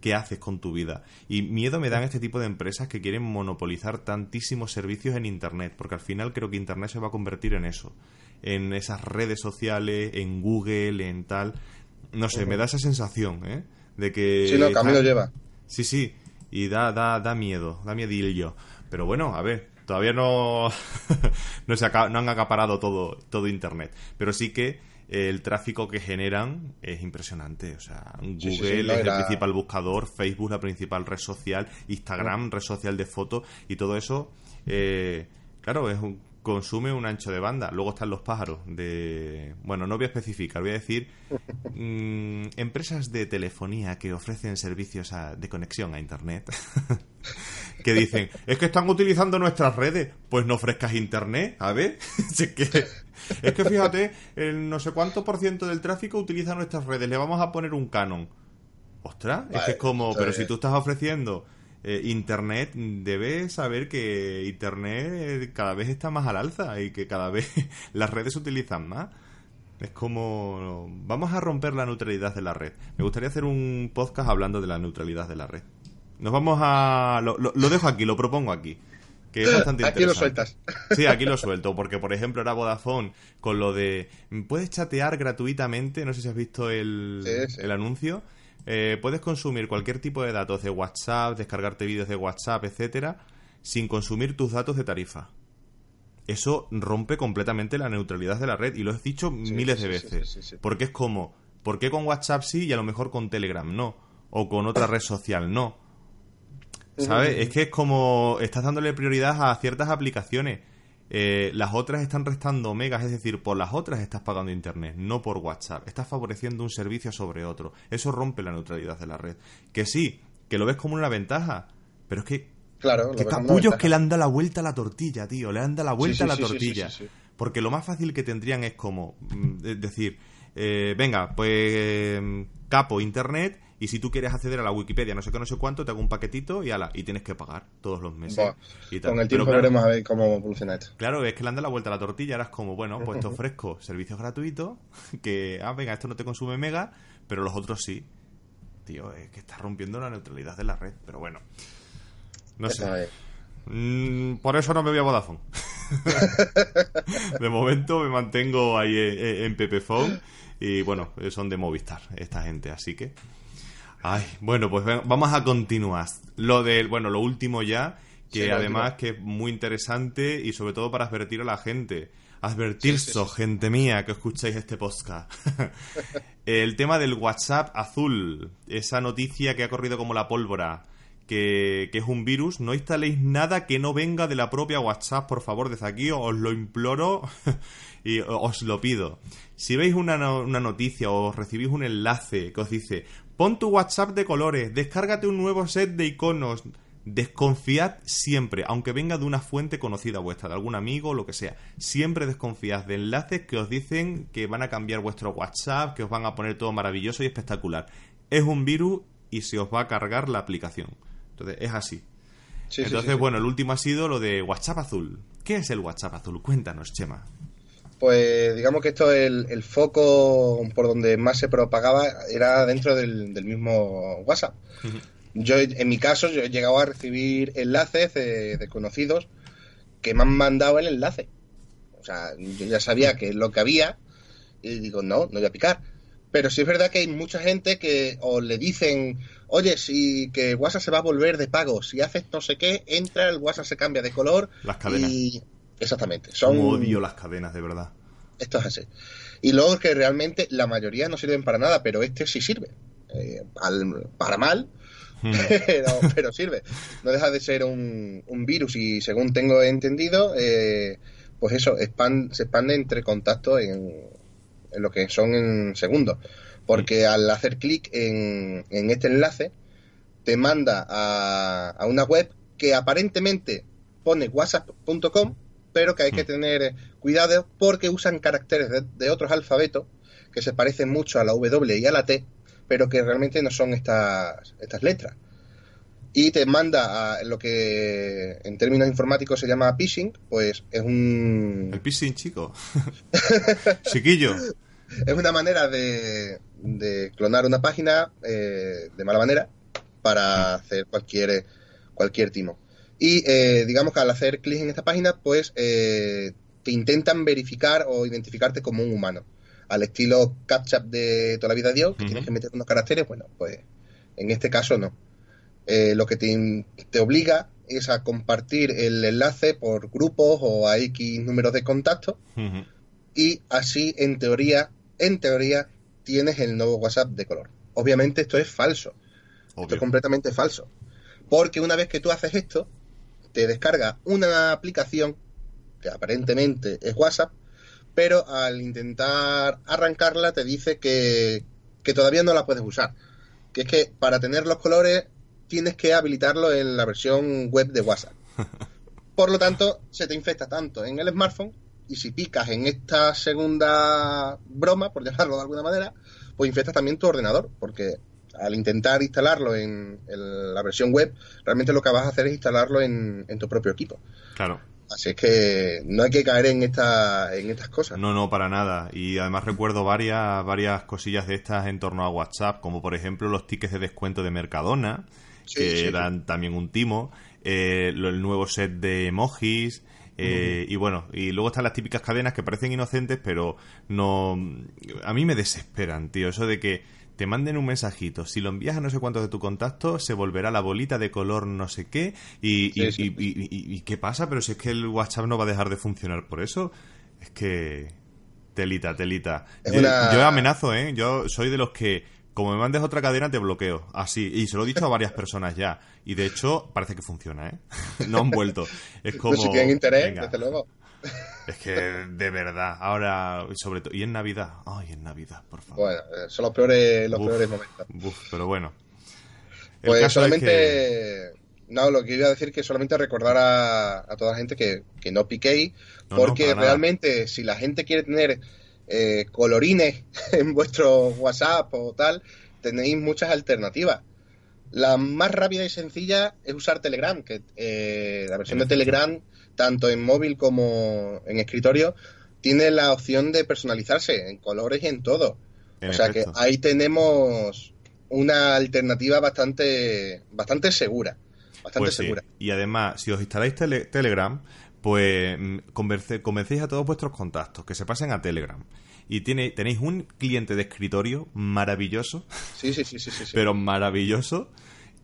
¿qué haces con tu vida? Y miedo me dan este tipo de empresas que quieren monopolizar tantísimos servicios en Internet, porque al final creo que Internet se va a convertir en eso, en esas redes sociales, en Google, en tal. No sé, me da esa sensación, ¿eh? De que... Sí, no, camino lleva. Sí, sí, y da, da, da miedo, da miedillo. Pero bueno, a ver, todavía no, no, se no han acaparado todo, todo Internet. Pero sí que el tráfico que generan es impresionante. O sea, Google es el principal buscador, Facebook la principal red social, Instagram red social de fotos y todo eso. Eh, claro, es un, consume un ancho de banda. Luego están los pájaros de... Bueno, no voy a especificar, voy a decir mm, empresas de telefonía que ofrecen servicios de conexión a Internet. que dicen, es que están utilizando nuestras redes, pues no ofrezcas Internet, a ver. es, que, es que fíjate, el no sé cuánto por ciento del tráfico utiliza nuestras redes, le vamos a poner un canon. Ostras, es que es como, pero si tú estás ofreciendo eh, Internet, debes saber que Internet cada vez está más al alza y que cada vez las redes se utilizan más. Es como... Vamos a romper la neutralidad de la red. Me gustaría hacer un podcast hablando de la neutralidad de la red. Nos vamos a... Lo, dejo aquí, lo propongo aquí. Que es bastante aquí lo sueltas. Sí, aquí lo suelto, porque por ejemplo era Vodafone con lo de... Puedes chatear gratuitamente, no sé si has visto el, el anuncio eh, puedes consumir cualquier tipo de datos de WhatsApp, descargarte vídeos de WhatsApp, etcétera, sin consumir tus datos de tarifa. Eso rompe completamente la neutralidad de la red y lo he dicho miles de veces. porque es como, ¿por qué con WhatsApp sí y a lo mejor con Telegram no? O con otra red social no. ¿Sabes? Es que es como estás dándole prioridad a ciertas aplicaciones eh, las otras están restando megas, es decir, por las otras estás pagando internet, no por WhatsApp. Estás favoreciendo un servicio sobre otro. Eso rompe la neutralidad de la red. Que sí, que lo ves como una ventaja, pero es que. Claro, que capullos que le han dado la vuelta a la tortilla, tío. Le han dado la vuelta a la tortilla. Porque lo más fácil que tendrían es como. Mm, decir, eh, venga, pues. Mm, capo internet y si tú quieres acceder a la Wikipedia, no sé qué, no sé cuánto, te hago un paquetito y ala, y tienes que pagar todos los meses. Con el tiempo veremos a ver cómo evoluciona esto. Claro, es que le han dado la vuelta a la tortilla, ahora es como, bueno, pues te ofrezco servicios gratuitos, que, ah, venga, esto no te consume mega, pero los otros sí. Tío, es que estás rompiendo la neutralidad de la red, pero bueno. No sé. Mm, por eso no me voy a Vodafone. de momento me mantengo ahí en, en Pepephone y bueno, son de Movistar esta gente, así que Ay, bueno, pues vamos a continuar. Lo del, bueno, lo último ya, que además que es muy interesante y sobre todo para advertir a la gente. Advertirso, gente mía, que escucháis este podcast. el tema del WhatsApp azul, esa noticia que ha corrido como la pólvora, que, es un virus, no instaléis nada que no venga de la propia WhatsApp, por favor, desde aquí os lo imploro y os lo pido. Si veis una, una noticia o recibís un enlace que os dice, pon tu WhatsApp de colores, descárgate un nuevo set de iconos, desconfiad siempre, aunque venga de una fuente conocida vuestra, de algún amigo o lo que sea. Siempre desconfiad de enlaces que os dicen que van a cambiar vuestro WhatsApp, que os van a poner todo maravilloso y espectacular. Es un virus y se os va a cargar la aplicación. Entonces, es así. Entonces, bueno, el último ha sido lo de WhatsApp Azul. ¿Qué es el WhatsApp Azul? Cuéntanos, Chema. Pues digamos que esto, el, el foco por donde más se propagaba era dentro del, mismo WhatsApp. Yo, en mi caso, yo he llegado a recibir enlaces de, conocidos que me han mandado el enlace. O sea, yo ya sabía que es lo que había y digo, no, no voy a picar. Pero sí es verdad que hay mucha gente que o le dicen, oye, si que WhatsApp se va a volver de pago, si haces no sé qué, entra, el WhatsApp se cambia de color. Las cadenas. Y... Exactamente. Son... odio las cadenas, de verdad. Esto es así. Y luego que realmente la mayoría no sirven para nada, pero este sí sirve. Eh, para mal, hmm. pero, sirve. No deja de ser un, virus y según tengo entendido, eh, pues eso, se expande entre contactos en, en lo que son en segundos. Porque mm. al hacer clic en, este enlace, te manda a, una web que aparentemente pone whatsapp.com, pero que hay que mm. tener cuidado porque usan caracteres de, otros alfabetos que se parecen mucho a la W y a la T, pero que realmente no son estas, estas letras. Y te manda a lo que en términos informáticos se llama phishing, pues es un... El phishing, chico. Chiquillo es una manera de, clonar una página eh, de mala manera para hacer cualquier, cualquier timo. Y eh, digamos que al hacer clic en esta página, pues eh, te intentan verificar o identificarte como un humano. Al estilo CapTcha de toda la vida Dios, que tienes que meter unos caracteres, bueno, pues en este caso no. lo que te, obliga es a compartir el enlace por grupos o a X números de contactos y así, en teoría, en teoría, tienes el nuevo WhatsApp de color. Obviamente esto es falso. Esto es completamente falso. Porque una vez que tú haces esto, te descarga una aplicación que aparentemente es WhatsApp, pero al intentar arrancarla te dice que, que todavía no la puedes usar. Que es que para tener los colores tienes que habilitarlo en la versión web de WhatsApp. Por lo tanto, se te infecta tanto en el smartphone y si picas en esta segunda broma, por llamarlo de alguna manera, pues infectas también tu ordenador, porque al intentar instalarlo en, la versión web, realmente lo que vas a hacer es instalarlo en, tu propio equipo. Claro. Así es que no hay que caer en, esta, en estas cosas. No, no, para nada. Y además recuerdo varias, varias cosillas de estas en torno a WhatsApp, como por ejemplo los tickets de descuento de Mercadona, que eran también un timo, eh, el nuevo set de emojis, eh, y bueno, y luego están las típicas cadenas que parecen inocentes, pero no. A mí me desesperan, tío. Eso de que te manden un mensajito. Si lo envías a no sé cuántos de tu contacto, se volverá la bolita de color no sé qué. Y, y, qué pasa? Pero si es que el WhatsApp no va a dejar de funcionar por eso. Es que. Telita, telita. yo amenazo, ¿eh? Yo soy de los que como me mandes otra cadena, te bloqueo. Así. Y se lo he dicho a varias personas ya. Y de hecho, parece que funciona, ¿eh? No han vuelto. Es como. si tienen interés, desde luego. Es que, de verdad. Ahora, sobre todo. Y en Navidad. Ay, en Navidad, por favor. Bueno, eh, son los peores, los peores momentos. pero bueno. pues solamente. No, lo que iba a decir que solamente recordar a, toda la gente que, no piquéis, porque realmente si la gente quiere tener eh, colorines en vuestro WhatsApp o tal, tenéis muchas alternativas. La más rápida y sencilla es usar Telegram, que eh, la versión de Telegram, tanto en móvil como en escritorio, tiene la opción de personalizarse en colores y en todo. o sea que ahí tenemos una alternativa bastante, bastante segura. Bastante pues segura. Y además, si os instaláis Telegram, pues mm, convencéis a todos vuestros contactos que se pasen a Telegram. Y tiene, tenéis un cliente de escritorio maravilloso. Sí, sí, sí, sí, sí, Pero maravilloso.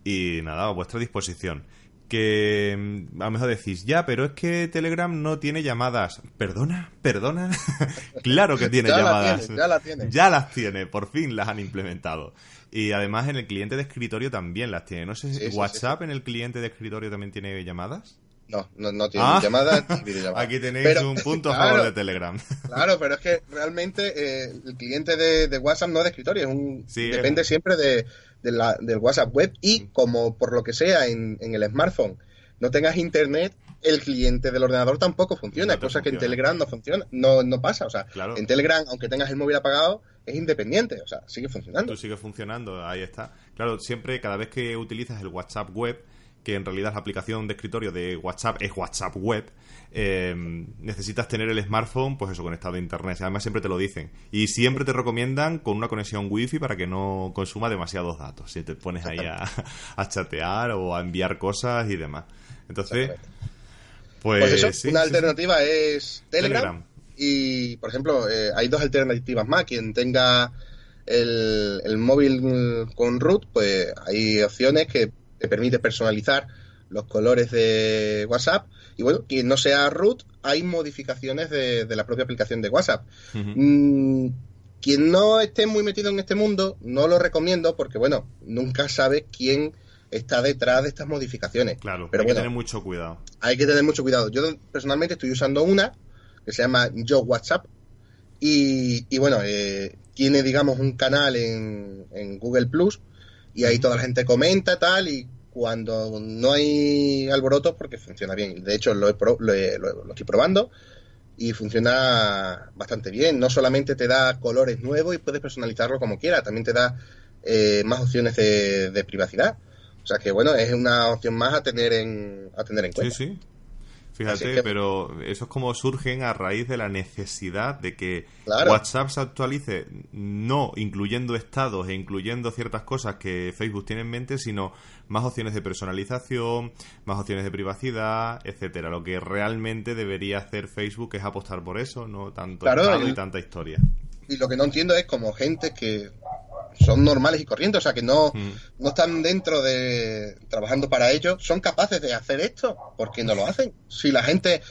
Y nada, a vuestra disposición. Que mm, a lo mejor decís, ya, pero es que Telegram no tiene llamadas. ¿Perdona? ¿Perdona? claro que tiene Ya la llamadas. tiene, ya la tiene. Ya las tiene, por fin las han implementado. Y además en el cliente de escritorio también las tiene. No sé si Sí, sí, WhatsApp en el cliente de escritorio también tiene llamadas. No, no, no tiene Ah. llamadas ni videollamadas. Aquí tenéis Pero- un punto a claro, favor de Telegram. Claro, pero es que realmente eh, el cliente de, de WhatsApp no es de escritorio, es un, depende es- siempre de, de la- del WhatsApp web y como por lo que sea en, en el smartphone no tengas internet, el cliente del ordenador tampoco funciona, No cosa que en. Telegram no funciona, no, no pasa, o sea, Claro. en Telegram, aunque tengas el móvil apagado, es independiente, o sea, sigue funcionando. Tú sigue funcionando, ahí está. Claro, siempre, cada vez que utilizas el WhatsApp web, que en realidad la aplicación de escritorio de WhatsApp es WhatsApp web, eh, necesitas tener el smartphone, pues eso, conectado a internet. Además, siempre te lo dicen. Y siempre te recomiendan con una conexión wifi para que no consuma demasiados datos. Si te pones ahí a, a chatear o a enviar cosas y demás. Entonces, pues, Pues eso, sí, una sí, sí. alternativa es Telegram, Telegram. Y, por ejemplo, eh, hay dos alternativas más. Quien tenga el, el móvil con root, pues hay opciones que te permite personalizar los colores de WhatsApp. Y bueno, quien no sea root, hay modificaciones de, de la propia aplicación de WhatsApp. Mm, quien no esté muy metido en este mundo, no lo recomiendo porque, bueno, nunca sabes quién está detrás de estas modificaciones. Claro, pero hay bueno, que tener mucho cuidado. hay que tener mucho cuidado. Yo personalmente estoy usando una que se llama Yo WhatsApp y, y bueno, eh, tiene digamos un canal en, en Google Plus y ahí toda la gente comenta tal y cuando no hay alborotos porque funciona bien. De hecho lo, he pro- lo, he- lo- lo estoy probando y funciona bastante bien. No solamente te da colores nuevos y puedes personalizarlo como quieras, también te da eh, más opciones de, de privacidad. O sea que bueno, es una opción más a tener en, a tener en Sí, cuenta. sí. Fíjate, que- pero eso es como surgen a raíz de la necesidad de que Claro. WhatsApp se actualice, no incluyendo estados e incluyendo ciertas cosas que Facebook tiene en mente, sino más opciones de personalización, más opciones de privacidad, etcétera. Lo que realmente debería hacer Facebook es apostar por eso, no tanto Claro, estado el- y tanta historia. Y lo que no entiendo es como gente que son normales y corrientes, o sea, que no, Mm. no están dentro de trabajando para ellos, son capaces de hacer esto. ¿Por qué no lo hacen? Si la gente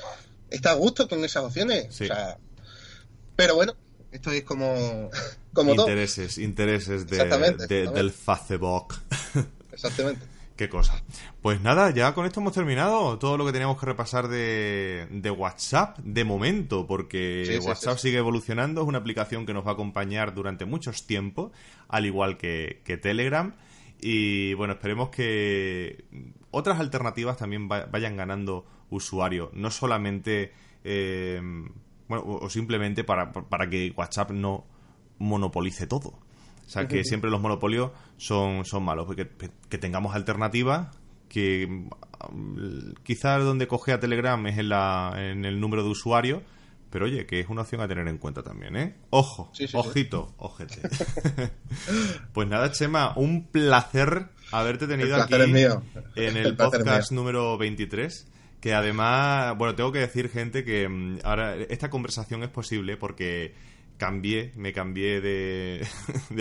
está a gusto con esas opciones. Sí. O sea, pero bueno, esto es como, como todo. intereses, intereses de, del Facebook. Exactamente. Qué cosa. Pues nada, ya con esto hemos terminado todo lo que teníamos que repasar de, de WhatsApp de momento, porque Sí, sí, WhatsApp sí. sigue evolucionando, es una aplicación que nos va a acompañar durante muchos tiempos, al igual que, que Telegram. Y bueno, esperemos que otras alternativas también va- vayan ganando usuarios, no solamente, eh, bueno, o o simplemente para, para que WhatsApp no monopolice todo. O sea, que siempre los monopolios son, son malos, porque que tengamos alternativas, que mm, quizás donde coge a Telegram es en, la, en el número de usuarios, pero oye, que es una opción a tener en cuenta también, ¿eh? Ojo, Sí, sí, sí. ojito, ojete. pues nada, Chema, un placer haberte tenido El aquí es mío. en el, podcast número 23. Que además, bueno, tengo que decir, gente, que mm, ahora esta conversación es posible porque cambié, me cambié de,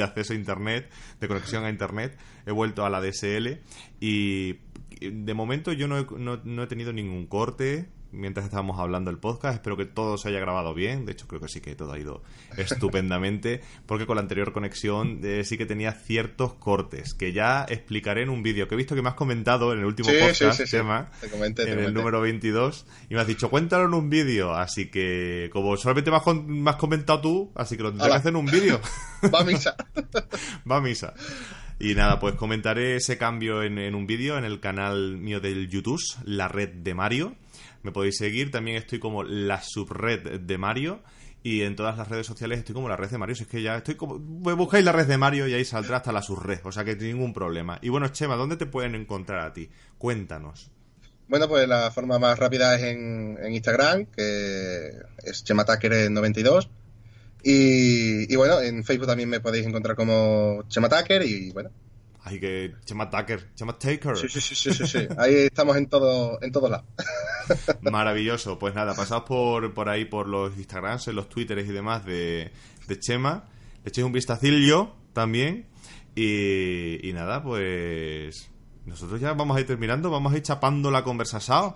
acceso a internet, de conexión a internet, he vuelto a la DSL y de momento yo no he, no- no he tenido ningún corte mientras estábamos hablando del podcast. Espero que todo se haya grabado bien. De hecho, creo que sí que todo ha ido estupendamente. Porque con la anterior conexión eh, sí que tenía ciertos cortes. Que ya explicaré en un vídeo. Que he visto que me has comentado en el último Sí, podcast, sí, sí. Chema, Te comenté, te en el comenté. número 22. Y me has dicho, cuéntalo en un vídeo. Así que, como solamente me has, con- me has comentado tú, así que lo tendré que hacer en un vídeo. Va a misa. Va a misa. Y nada, pues comentaré ese cambio en, en un vídeo en el canal mío del YouTube, la red de Mario. Me podéis seguir, también estoy como la subred de Mario. Y en todas las redes sociales estoy como la red de Mario. Si es que ya estoy como. pues Buscáis la red de Mario y ahí saldrá hasta la subred. O sea que ningún problema. Y bueno, Chema, ¿dónde te pueden encontrar a ti? Cuéntanos. Bueno, pues la forma más rápida es en, en Instagram, que es chemataker92. Y, y bueno, en Facebook también me podéis encontrar como chemataker y bueno. Ay, que Chema Tucker, Chema Taker. Sí, sí, sí, sí, sí, sí. Ahí estamos en todo, en todos lados. Maravilloso. Pues nada, pasaos por, por ahí, por los Instagrams, los Twitters y demás de, de Chema. Le echéis un vistacillo también. Y, y nada, pues nosotros ya vamos a ir terminando, vamos a ir chapando la conversación.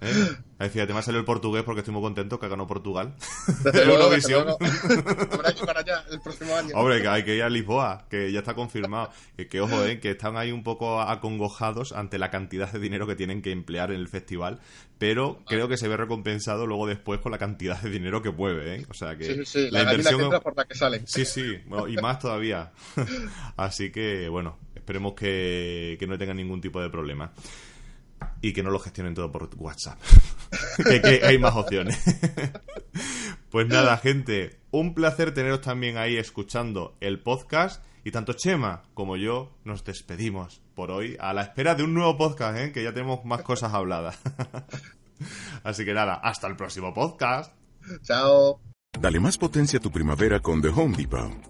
¿Eh? Me ha salido el portugués porque estoy muy contento que ganó Portugal. Desde luego, Eurovisión. desde luego. Habrá que ir para allá el próximo año. Hombre, que hay que ir a Lisboa, que ya está confirmado. Que, que, ojo, eh, que están ahí un poco acongojados ante la cantidad de dinero que tienen que emplear en el festival, pero creo que se ve recompensado luego después con la cantidad de dinero que mueve, ¿eh? O sea que Sí, sí, sí, la la, inversión que entra por la que sale. Sí, sí, bueno, y más todavía. Así que, bueno, esperemos que, que no tengan ningún tipo de problema. Y que no lo gestionen todo por WhatsApp. que, que hay más opciones. pues nada, gente, un placer teneros también ahí escuchando el podcast. Y tanto Chema como yo nos despedimos por hoy a la espera de un nuevo podcast, ¿eh? que ya tenemos más cosas habladas. Así que nada, hasta el próximo podcast. Chao. Dale más potencia a tu primavera con The Home Depot.